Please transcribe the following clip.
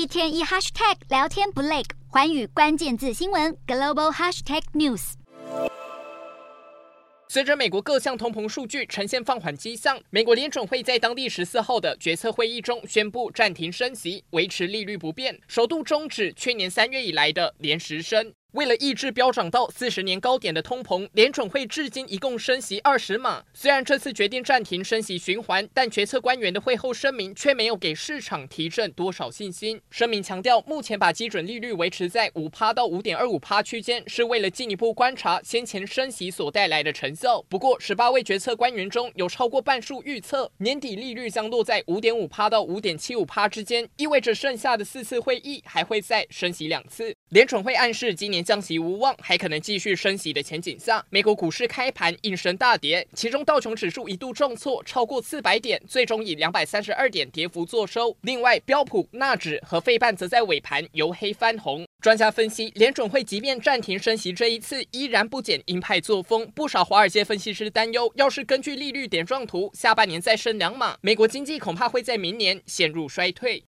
一天一 hashtag 聊天不累，环宇关键字新闻 global hashtag news。随着美国各项通膨数据呈现放缓迹象，美国联准会在当地十四号的决策会议中宣布暂停升息，维持利率不变，首度终止去年三月以来的连十升。为了抑制飙涨到四十年高点的通膨，联准会至今一共升息二十码。虽然这次决定暂停升息循环，但决策官员的会后声明却没有给市场提振多少信心。声明强调，目前把基准利率维持在五趴到五点二五趴区间，是为了进一步观察先前升息所带来的成效。不过，十八位决策官员中有超过半数预测年底利率将落在五点五趴到五点七五趴之间，意味着剩下的四次会议还会再升息两次。联准会暗示今年降息无望，还可能继续升息的前景下，美国股市开盘应声大跌，其中道琼指数一度重挫超过四百点，最终以两百三十二点跌幅作收。另外，标普、纳指和费半则在尾盘由黑翻红。专家分析，联准会即便暂停升息，这一次依然不减鹰派作风。不少华尔街分析师担忧，要是根据利率点状图，下半年再升两码，美国经济恐怕会在明年陷入衰退。